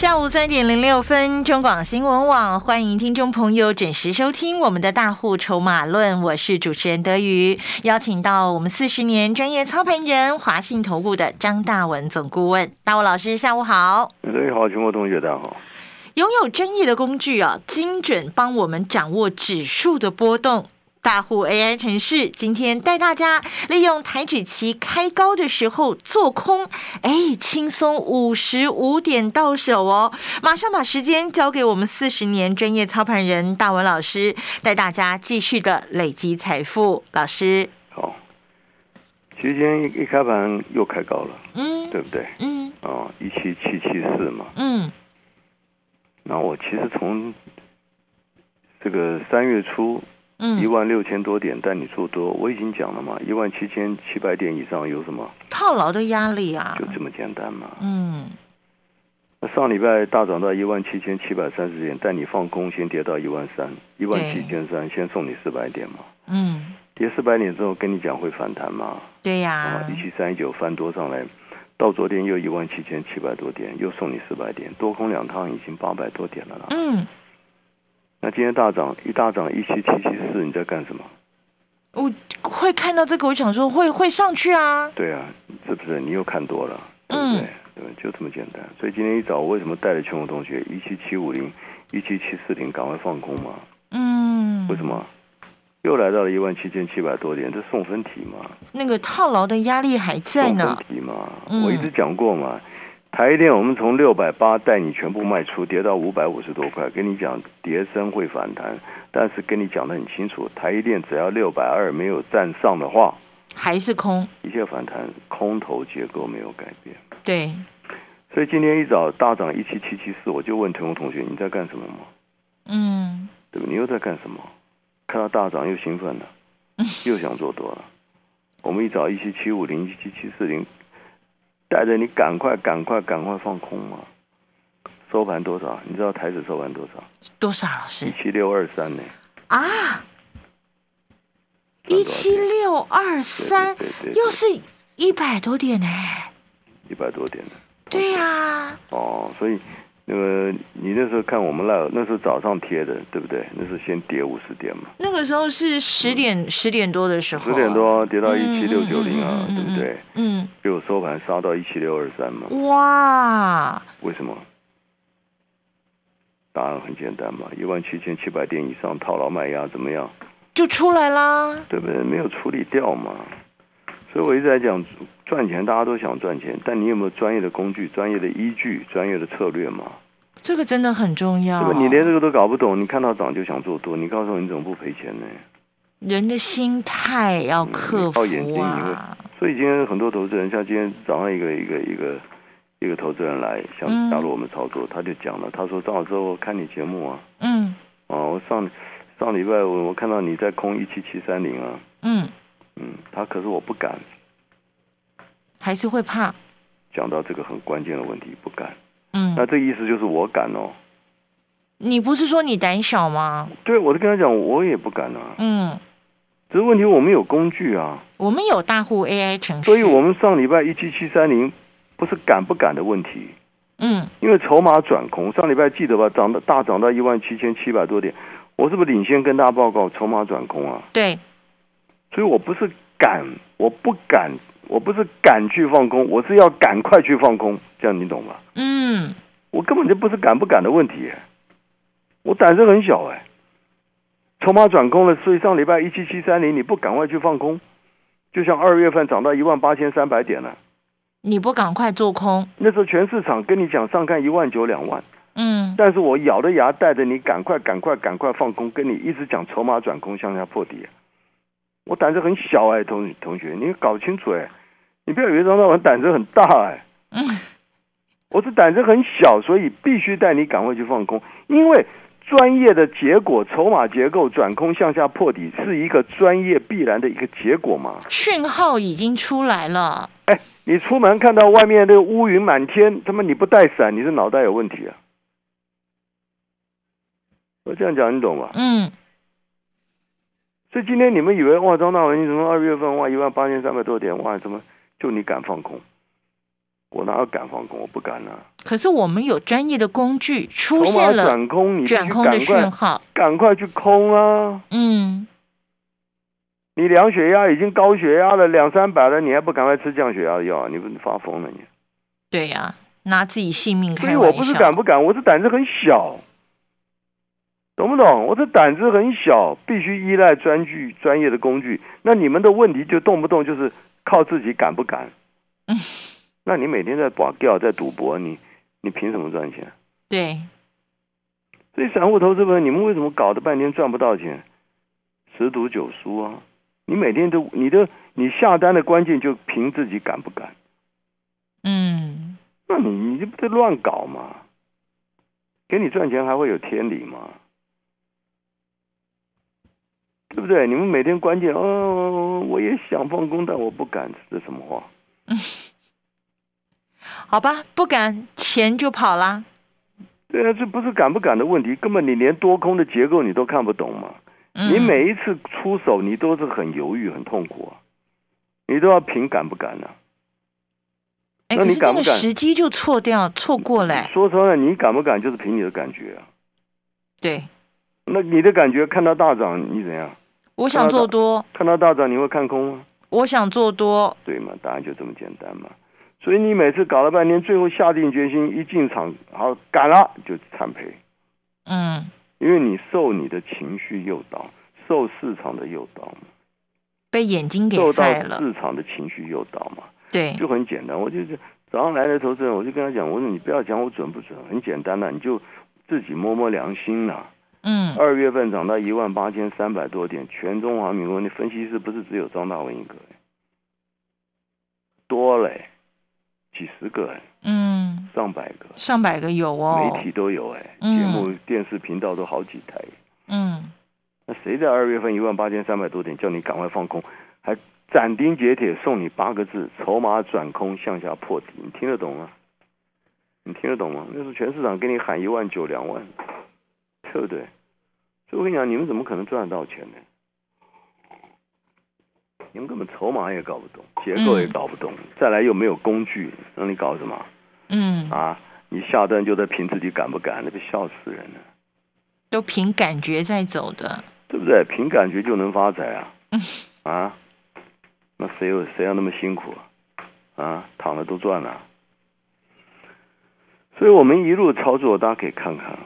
下午三点零六分，中广新闻网欢迎听众朋友准时收听我们的大户筹码论，我是主持人德瑜，邀请到我们四十年专业操盘人华信投顾的张大文总顾问，大文老师下午好，德瑜好，全国同学大家好。拥有专业的工具啊，精准帮我们掌握指数的波动。大户 AI 城市今天带大家利用台指期开高的时候做空，哎，轻松五十五点到手哦！马上把时间交给我们四十年专业操盘人大文老师，带大家继续的累积财富。老师，好，其实今天一一开盘又开高了，嗯，对不对？嗯，哦，一七七七四嘛，嗯，那我其实从这个三月初。一万六千多点，但你做多，我已经讲了嘛，一万七千七百点以上有什么套牢的压力啊？就这么简单嘛。嗯。那上礼拜大涨到一万七千七百三十点，但你放空先跌到一万三，一万七千三，先送你四百点嘛。嗯。跌四百点之后，跟你讲会反弹吗？对呀。一七三一九翻多上来，到昨天又一万七千七百多点，又送你四百点，多空两趟已经八百多点了啦。嗯。那今天大涨，一大涨一七七七四，你在干什么？我会看到这个，我想说会会上去啊。对啊，是不是你又看多了？对不对？对，就这么简单。所以今天一早，我为什么带着全国同学一七七五零、一七七四零赶快放空嘛？嗯。为什么？又来到了一万七千七百多点，这送分题嘛？那个套牢的压力还在呢。送分题嘛？我一直讲过嘛。台电，我们从六百八带你全部卖出，跌到五百五十多块。跟你讲，跌升会反弹，但是跟你讲的很清楚，台电只要六百二没有站上的话，还是空。一切反弹，空头结构没有改变。对。所以今天一早大涨一七七七四，我就问腾龙同学，你在干什么吗？嗯。对吧？你又在干什么？看到大涨又兴奋了，又想做多了。我们一早一七七五零一七七四零。带着你赶快、赶快、赶快放空嘛！收盘多少？你知道台子收盘多少？多少老师？一七六二三呢？啊！一七六二三，又是一百多点呢！一百多点的。对呀。哦，所以。那个，你那时候看我们那那时候早上贴的，对不对？那是先跌五十点嘛。那个时候是十点十点多的时候。十点多跌到一七六九零啊，对不对？嗯。结果收盘杀到一七六二三嘛。哇！为什么？答案很简单嘛，一万七千七百点以上套牢卖压怎么样？就出来啦，对不对？没有处理掉嘛。所以我一直在讲。赚钱大家都想赚钱，但你有没有专业的工具、专业的依据、专业的策略嘛？这个真的很重要。你连这个都搞不懂，你看到涨就想做多，你告诉我你怎么不赔钱呢？人的心态要克服啊！所以今天很多投资人，像今天早上一个一个一个一个投资人来想加入我们操作，他就讲了，他说张老师，我看你节目啊，嗯，哦，我上上礼拜我我看到你在空一七七三零啊，嗯嗯，他可是我不敢。还是会怕，讲到这个很关键的问题，不敢。嗯，那这意思就是我敢哦。你不是说你胆小吗？对，我就跟他讲，我也不敢啊。嗯，只是问题我们有工具啊，我们有大户 AI 程序，所以我们上礼拜一七七三零不是敢不敢的问题。嗯，因为筹码转空，上礼拜记得吧？涨到大涨到一万七千七百多点，我是不是领先跟大家报告筹码转空啊？对，所以我不是敢，我不敢。我不是敢去放空，我是要赶快去放空，这样你懂吗？嗯，我根本就不是敢不敢的问题，我胆子很小哎。筹码转空了，所以上礼拜一七七三零，你不赶快去放空，就像二月份涨到一万八千三百点了，你不赶快做空，那时候全市场跟你讲上看一万九两万，嗯，但是我咬着牙带着你赶快赶快赶快放空，跟你一直讲筹码转空向下破底，我胆子很小哎，同同学，你搞清楚哎。你不要以为张大文胆子很大哎，我是胆子很小，所以必须带你赶快去放空，因为专业的结果，筹码结构转空向下破底，是一个专业必然的一个结果嘛？讯号已经出来了。哎，你出门看到外面那个乌云满天，他妈你不带伞，你是脑袋有问题啊！我这样讲你懂吧？嗯。所以今天你们以为哇，张大文你怎么二月份哇一万八千三百多点哇，怎么就你敢放空？我哪有敢放空？我不敢啊！可是我们有专业的工具出现了转空，你转空的讯号，赶快去空啊！嗯，你量血压已经高血压了两三百了，你还不赶快吃降血压的药？你不发疯了你？对呀，拿自己性命开玩笑。所以我不是敢不敢，我是胆子很小，懂不懂？我的胆子很小，必须依赖专具专业的工具。那你们的问题就动不动就是靠自己敢不敢？嗯。那你每天在保钓，在赌博，你你凭什么赚钱？对。所以散户投资朋友，你们为什么搞得半天赚不到钱？十赌九输啊！你每天都你的你下单的关键就凭自己敢不敢？嗯。那你你这不在乱搞吗？给你赚钱还会有天理吗？对不对？你们每天关键哦，我也想放空，但我不敢，这什么话？好吧，不敢，钱就跑啦。对啊，这不是敢不敢的问题，根本你连多空的结构你都看不懂嘛。你每一次出手，你都是很犹豫、很痛苦啊，你都要凭敢不敢呢？那你敢不敢？时机就错掉、错过了。说穿了，你敢不敢就是凭你的感觉啊。对。那你的感觉看到大涨，你怎样？我想做多。看到大涨，你会看空吗？我想做多。对嘛？答案就这么简单嘛。所以你每次搞了半天，最后下定决心一进场，好赶了就惨赔。嗯，因为你受你的情绪诱导，受市场的诱导嘛，被眼睛给害了。市场的情绪诱导嘛，对，就很简单。我就是早上来的投资人，我就跟他讲，我说你不要讲我准不准，很简单的，你就自己摸摸良心呐。嗯，二月份涨到一万八千三百多点，全中华民国，你分析师不是只有张大文一个，多嘞。几十个哎，嗯，上百个，上百个有哦，媒体都有哎，节目电视频道都好几台，嗯，那谁在二月份一万八千三百多点叫你赶快放空，还斩钉截铁送你八个字：筹码转空向下破底，你听得懂吗？你听得懂吗？那是全市场给你喊一万九两万，对不对？所以我跟你讲，你们怎么可能赚得到钱呢？你们根本筹码也搞不懂，结构也搞不懂，再来又没有工具，让你搞什么？嗯啊，你下单就在凭自己敢不敢，那不笑死人了。都凭感觉在走的，对不对？凭感觉就能发财啊？啊，那谁有谁要那么辛苦啊？啊，躺着都赚了。所以我们一路操作，大家可以看看啊，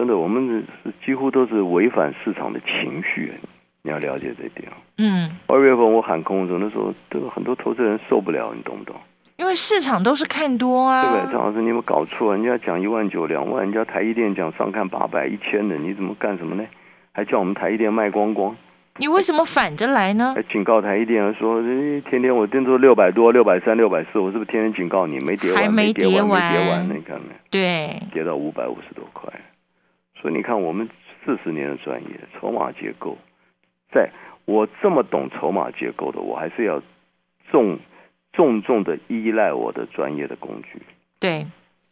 真的，我们是几乎都是违反市场的情绪。你要了解这点嗯，二月份我喊空的时候，那时候都有很多投资人受不了，你懂不懂？因为市场都是看多啊。对不对？张老师，你有没有搞错？人家讲一万九、两万，人家台积电讲上看八百、一千的，你怎么干什么呢？还叫我们台积电卖光光？你为什么反着来呢？还警告台积电说，天天我定做六百多、六百三、六百四，我是不是天天警告你没跌完？没跌完，没跌完，你看没？对，跌到五百五十多块。所以你看，我们四十年的专业，筹码结构。在我这么懂筹码结构的，我还是要重重重的依赖我的专业的工具。对，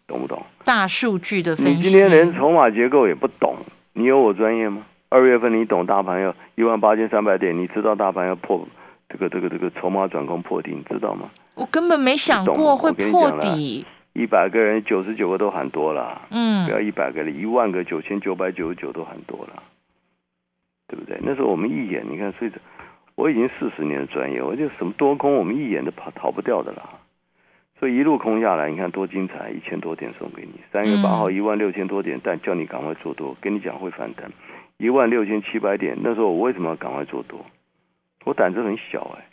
懂不懂？大数据的分析。你今天连筹码结构也不懂，你有我专业吗？二月份你懂大盘要一万八千三百点，你知道大盘要破这个这个这个筹码转空破底，你知道吗？我根本没想过会破底。一百个人九十九个都很多了，嗯，不要一百个了，一万个九千九百九十九都很多了。对不对？那时候我们一眼，你看，所以我已经四十年的专业，我就什么多空，我们一眼都跑逃不掉的啦。所以一路空下来，你看多精彩，一千多点送给你。三月八号一万六千多点，但叫你赶快做多，跟你讲会反弹。一万六千七百点，那时候我为什么要赶快做多？我胆子很小哎。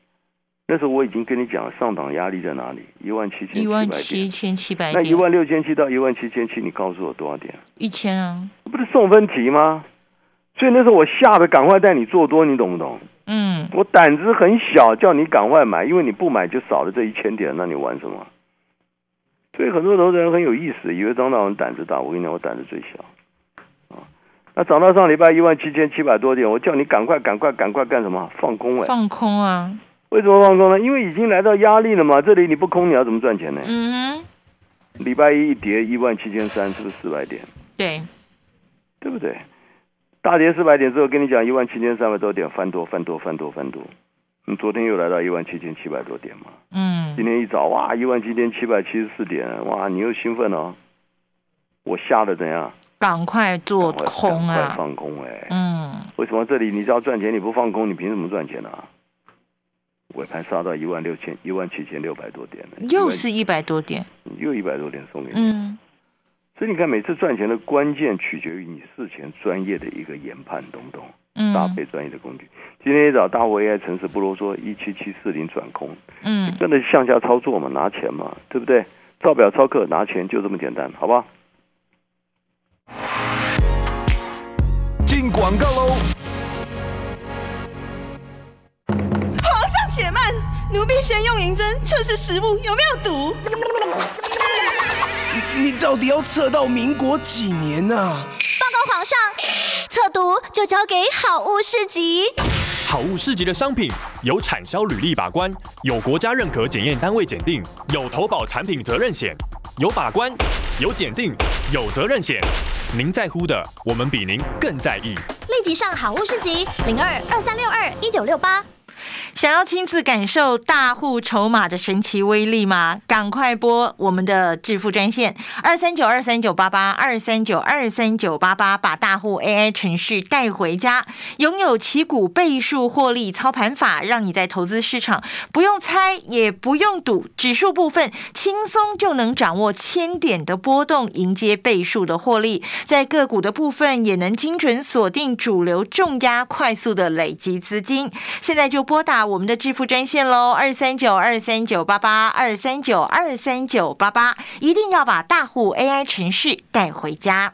那时候我已经跟你讲了，上档压力在哪里？一万七千七百点。一万七千七百点。那一万六千七到一万七千七，你告诉我多少点？一千啊。不是送分题吗？所以那时候我吓得赶快带你做多，你懂不懂？嗯，我胆子很小，叫你赶快买，因为你不买就少了这一千点，那你玩什么？所以很多投资人很有意思，以为张大文胆子大，我跟你讲，我胆子最小啊。那涨到上礼拜一万七千七百多点，我叫你赶快赶快赶快干什么？放空哎！放空啊！为什么放空呢？因为已经来到压力了嘛。这里你不空，你要怎么赚钱呢？嗯。礼拜一一跌一万七千三，是不是四百点？对。对不对？大跌四百点之后，跟你讲一万七千三百多点翻多翻多翻多翻多。你昨天又来到一万七千七百多点嘛？嗯。今天一早哇，一万七千七百七十四点，哇，你又兴奋了。我吓得怎样？赶快做空啊！放空哎！嗯，为什么这里你只要赚钱你不放空，你凭什么赚钱呢？尾盘杀到一万六千一万七千六百多点了，又是一百多点，又一百多点送给你。嗯，所以你看，每次赚钱的关键取决于你事前专业的一个研判，懂不懂？嗯，搭配专业的工具。今天一早大户 AI 城市不如说，一七七四零转空，嗯，跟着向下操作嘛，拿钱嘛，对不对？照表操课拿钱就这么简单，好吧？进广告喽！慢，奴婢先用银针测试食物有没有毒。你到底要测到民国几年呢？报告皇上，测毒就交给好物市集。好物市集的商品有产销履历把关，有国家认可检验单位检定，有投保产品责任险，有把关，有检定，有责任险。您在乎的，我们比您更在意。立即上好物市集零二二三六二一九六八。想要亲自感受大户筹码的神奇威力吗？赶快拨我们的致富专线二三九二三九八八二三九二三九八八，把大户 AI 程序带回家，拥有旗股倍数获利操盘法，让你在投资市场不用猜也不用赌，指数部分轻松就能掌握千点的波动，迎接倍数的获利；在个股的部分也能精准锁定主流重压，快速的累积资金。现在就拨打。我们的致富专线喽，二三九二三九八八二三九二三九八八，一定要把大户 AI 程序带回家。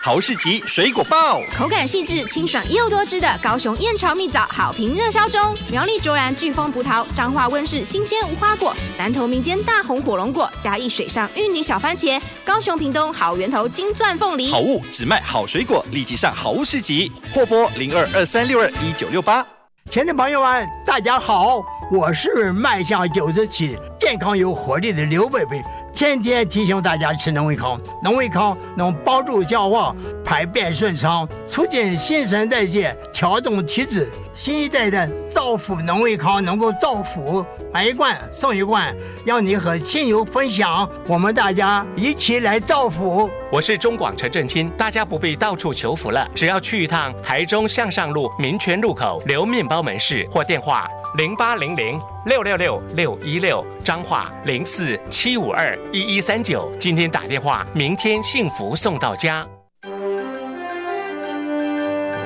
豪士集水果报，口感细致、清爽又多汁的高雄燕巢蜜枣好评热销中。苗栗卓然巨峰葡萄，彰化温室新鲜无花果，南投民间大红火龙果，嘉义水上芋泥小番茄，高雄屏东好源头金钻凤梨。好物只卖好水果，立即上好物市集，货拨零二二三六二一九六八。亲爱的朋友们，大家好，我是迈向九十七、健康有活力的刘贝贝。天天提醒大家吃农胃康，农胃康能帮助消化、排便顺畅，促进新陈代谢，调动体质。新一代的造福农卫康能够造福，买一罐送一罐，让你和亲友分享，我们大家一起来造福。我是中广陈振清，大家不必到处求福了，只要去一趟台中向上路民权路口刘面包门市，或电话零八零零六六六六一六，彰化零四七五二一一三九。今天打电话，明天幸福送到家。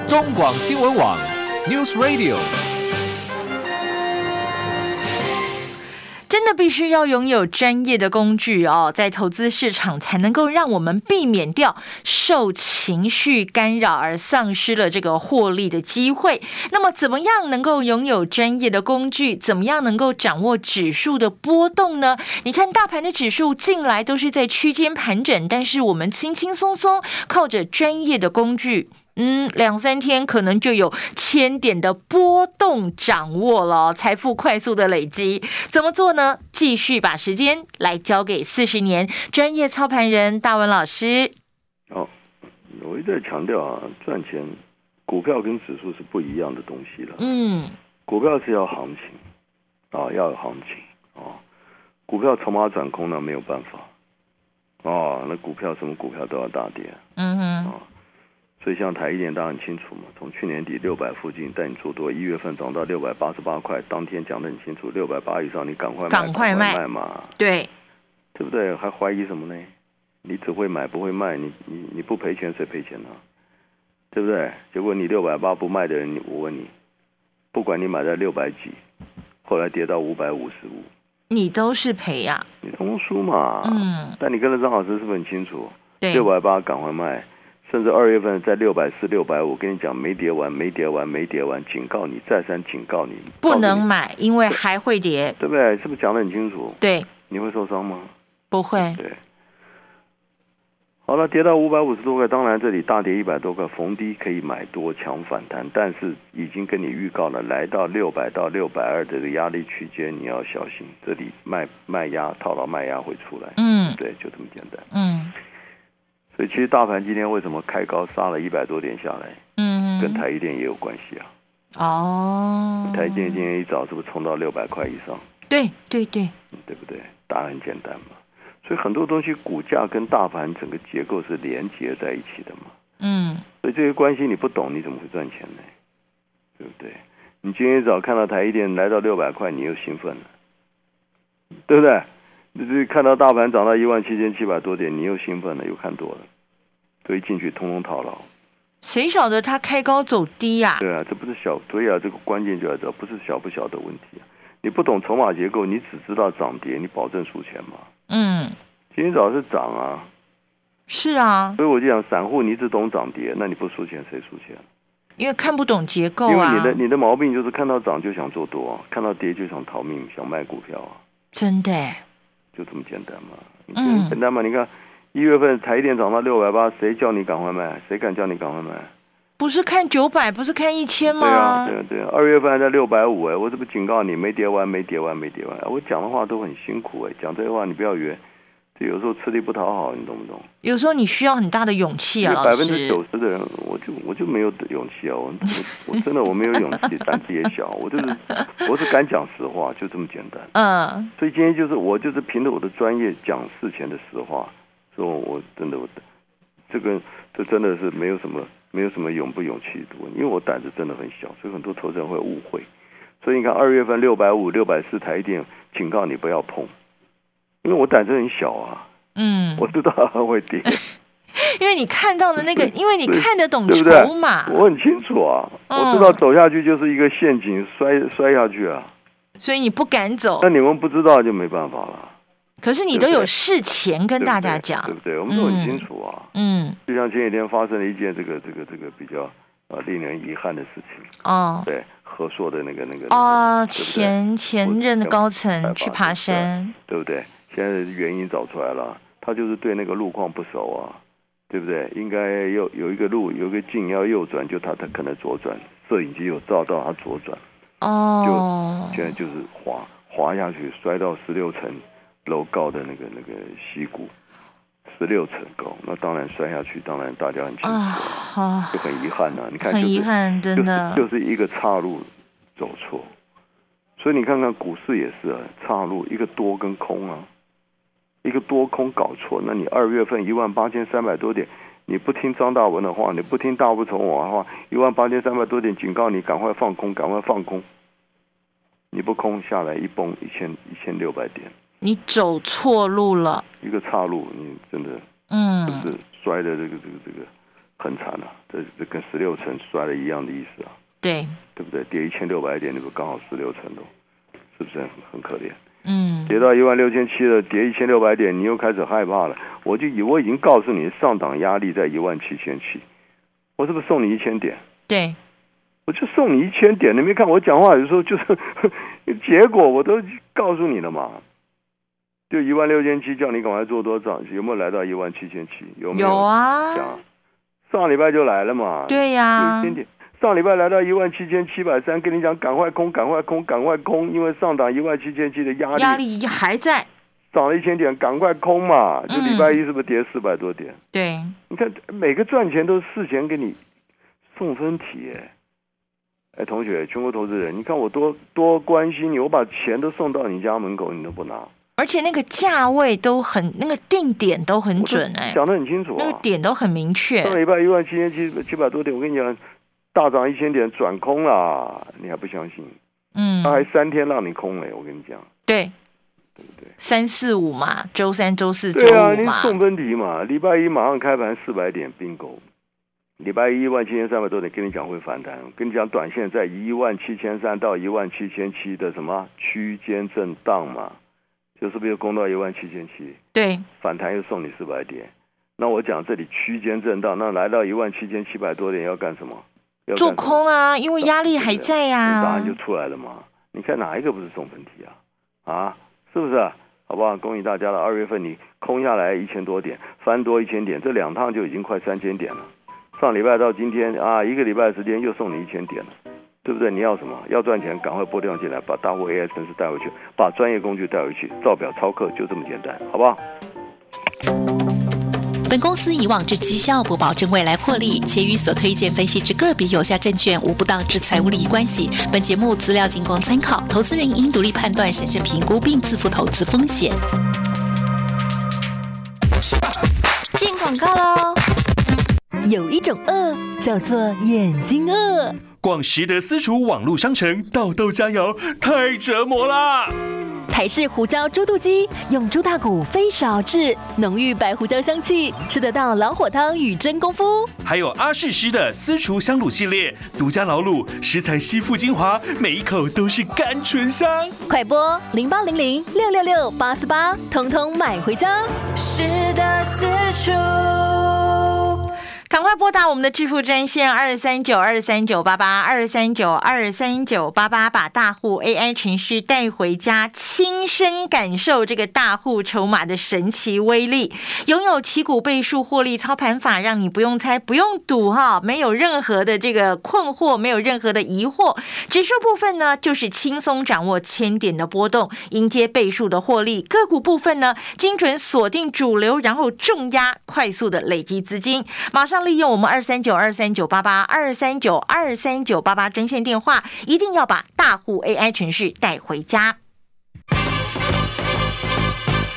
中广新闻网。News Radio，真的必须要拥有专业的工具哦，在投资市场才能够让我们避免掉受情绪干扰而丧失了这个获利的机会。那么，怎么样能够拥有专业的工具？怎么样能够掌握指数的波动呢？你看，大盘的指数近来都是在区间盘整，但是我们轻轻松松靠着专业的工具。嗯，两三天可能就有千点的波动掌握了，财富快速的累积，怎么做呢？继续把时间来交给四十年专业操盘人大文老师。哦，我一直在强调啊，赚钱股票跟指数是不一样的东西了。嗯，股票是要行情啊，要有行情啊，股票筹码转空那没有办法哦，那股票什么股票都要大跌。嗯哼。所以像台一点，大家很清楚嘛。从去年底六百附近带你做多，一月份涨到六百八十八块，当天讲的很清楚，六百八以上你赶快赶快卖嘛。对，对不对？还怀疑什么呢？你只会买不会卖，你你你不赔钱谁赔钱呢？对不对？结果你六百八不卖的人，你我问你，不管你买在六百几，后来跌到五百五十五，你都是赔呀，你通输嘛。嗯，但你跟着张老师是不是很清楚？对，六百八赶快卖，甚至二月份在六百四、六百五，跟你讲没跌完，没跌完，没跌完，警告你，再三警告你，不能买，因为还会跌，对不对？是不是讲的很清楚？对，你会受伤吗？不会。对。好了，跌到五百五十多块，当然这里大跌一百多块，逢低可以买多强反弹，但是已经跟你预告了，来到六百到六百二这个压力区间，你要小心，这里卖卖压套牢卖压会出来。嗯，对，就这么简单。嗯，所以其实大盘今天为什么开高杀了一百多点下来？嗯，跟台积电也有关系啊。哦，台积电今天一早是不是冲到六百块以上？对对对，对不对？答案很简单嘛。所以很多东西股价跟大盘整个结构是连接在一起的嘛。嗯。所以这些关系你不懂，你怎么会赚钱呢？对不对？你今天一早看到台积电来到六百块，你又兴奋了，对不对？你这看到大盘涨到一万七千七百多点，你又兴奋了，又看多了，所以进去通通套牢。谁晓得它开高走低呀？对啊，这不是小，所以啊，这个关键就在这，不是小不小的问题。你不懂筹码结构，你只知道涨跌，你保证输钱吗？嗯，今天早上是涨啊，是啊，所以我就讲，散户你只懂涨跌，那你不输钱谁输钱？因为看不懂结构啊。因为你的你的毛病就是看到涨就想做多，看到跌就想逃命，想卖股票啊。真的，就这么简单嘛？嗯，简单嘛？你看一月份台电涨到六百八，谁叫你赶快卖？谁敢叫你赶快卖？不是看九百，不是看一千吗？对啊，对啊，对啊。二月份还在六百五哎，我这不警告你没跌完，没跌完，没跌完。我讲的话都很辛苦哎，讲这些话你不要以为，这有时候吃力不讨好，你懂不懂？有时候你需要很大的勇气啊，百分之九十的人，我就我就没有勇气啊，我我真的我没有勇气，胆子也小，我就是我是敢讲实话，就这么简单。嗯。所以今天就是我就是凭着我的专业讲事前的实话，说我真的我这个这真的是没有什么。没有什么勇不勇气的问题，因为我胆子真的很小，所以很多投资人会误会。所以你看，二月份六百五、六百四台电，警告你不要碰，因为我胆子很小啊。嗯，我知道它会跌，因为你看到的那个，因为你看得懂筹码，我很清楚啊。我知道走下去就是一个陷阱，摔摔下去啊。所以你不敢走，那你们不知道就没办法了。可是你都有事前跟大家讲，对不对？我们都很清楚啊。嗯，就像前几天发生了一件这个这个这个比较呃令人遗憾的事情。哦，对，和硕的那个那个哦，前前任的高层去爬山，对不对？现在原因找出来了，他就是对那个路况不熟啊，对不对？应该有有一个路，有一个镜要右转，就他他可能左转，摄影机有照到他左转，哦，就现在就是滑滑下去，摔到十六层。楼高的那个那个溪谷，十六层高，那当然摔下去，当然大家很清楚，就很遗憾呐。你看，很遗憾，真的就是一个岔路走错，所以你看看股市也是啊，岔路一个多跟空啊，一个多空搞错，那你二月份一万八千三百多点，你不听张大文的话，你不听大不从我的话，一万八千三百多点警告你赶快放空，赶快放空，你不空下来一崩一千一千六百点。你走错路了，一个岔路，你真的，嗯，就是摔的这个这个这个很惨啊，这这跟十六层摔了一样的意思啊，对，对不对？跌一千六百点，你不刚好十六层都，是不是很很可怜？嗯，跌到一万六千七了，跌一千六百点，你又开始害怕了。我就以我已经告诉你，上档压力在一万七千七，我是不是送你一千点？对，我就送你一千点，你没看我讲话有时候就是结果我都告诉你了嘛。就一万六千七，叫你赶快做多少？有没有来到一万七千七？有没有？有啊。上礼拜就来了嘛。对呀。上礼拜来到一万七千七百三，跟你讲赶快空，赶快空，赶快空，因为上档一万七千七的压力压力还在，涨了一千点，赶快空嘛。就礼拜一是不是跌四百多点？对。你看每个赚钱都是事前给你送分题，哎，哎，同学，全国投资人，你看我多多关心你，我把钱都送到你家门口，你都不拿。而且那个价位都很，那个定点都很准哎，讲的很清楚，那个点都很明确。上礼拜一万七千七七百多点，我跟你讲，大涨一千点转空了，你还不相信？嗯，他还三天让你空嘞，我跟你讲。对，对不对？三四五嘛，周三、周四、周五嘛，你送分题嘛。礼拜一马上开盘四百点并购，礼拜一一万七千三百多点，跟你讲会反弹。跟你讲，短线在一万七千三到一万七千七的什么区间震荡嘛，就是不是又攻到一万七千七？对，反弹又送你四百点。那我讲这里区间震荡，那来到一万七千七百多点要干什么？要做空啊，因为压力还在呀。答案就出来了嘛。你看哪一个不是送分题啊？啊，是不是？好不好？恭喜大家了。二月份你空下来一千多点，翻多一千点，这两趟就已经快三千点了。上礼拜到今天啊，一个礼拜时间又送你一千点了，对不对？你要什么？要赚钱，赶快拨电话进来，把大户 AI 城市带回去，把专业工具带回去，照表操课就这么简单，好不好？本公司以往之绩效不保证未来获利，且与所推荐分析之个别有价证券无不当之财务利益关系。本节目资料仅供参考，投资人应独立判断、审慎评估并自负投资风险。进广告喽！有一种饿叫做眼睛饿，逛实德私厨网络商城，豆豆加油，太折磨啦！台式胡椒猪肚鸡，用猪大骨飞勺制，浓郁白胡椒香气，吃得到老火汤与真功夫。还有阿氏师的私厨香卤系列，独家老卤，食材吸附精华，每一口都是甘醇香。快播零八零零六六六八四八，通通买回家。是的，私厨。赶快拨打我们的致富专线二三九二三九八八二三九二三九八八，把大户 AI 程序带回家，亲身感受这个大户筹码的神奇威力。拥有旗股倍数获利操盘法，让你不用猜、不用赌哈，没有任何的这个困惑，没有任何的疑惑。指数部分呢，就是轻松掌握千点的波动，迎接倍数的获利。个股部分呢，精准锁定主流，然后重压，快速的累积资金，马上。利用我们二三九二三九八八二三九二三九八八专线电话，一定要把大户 AI 程序带回家。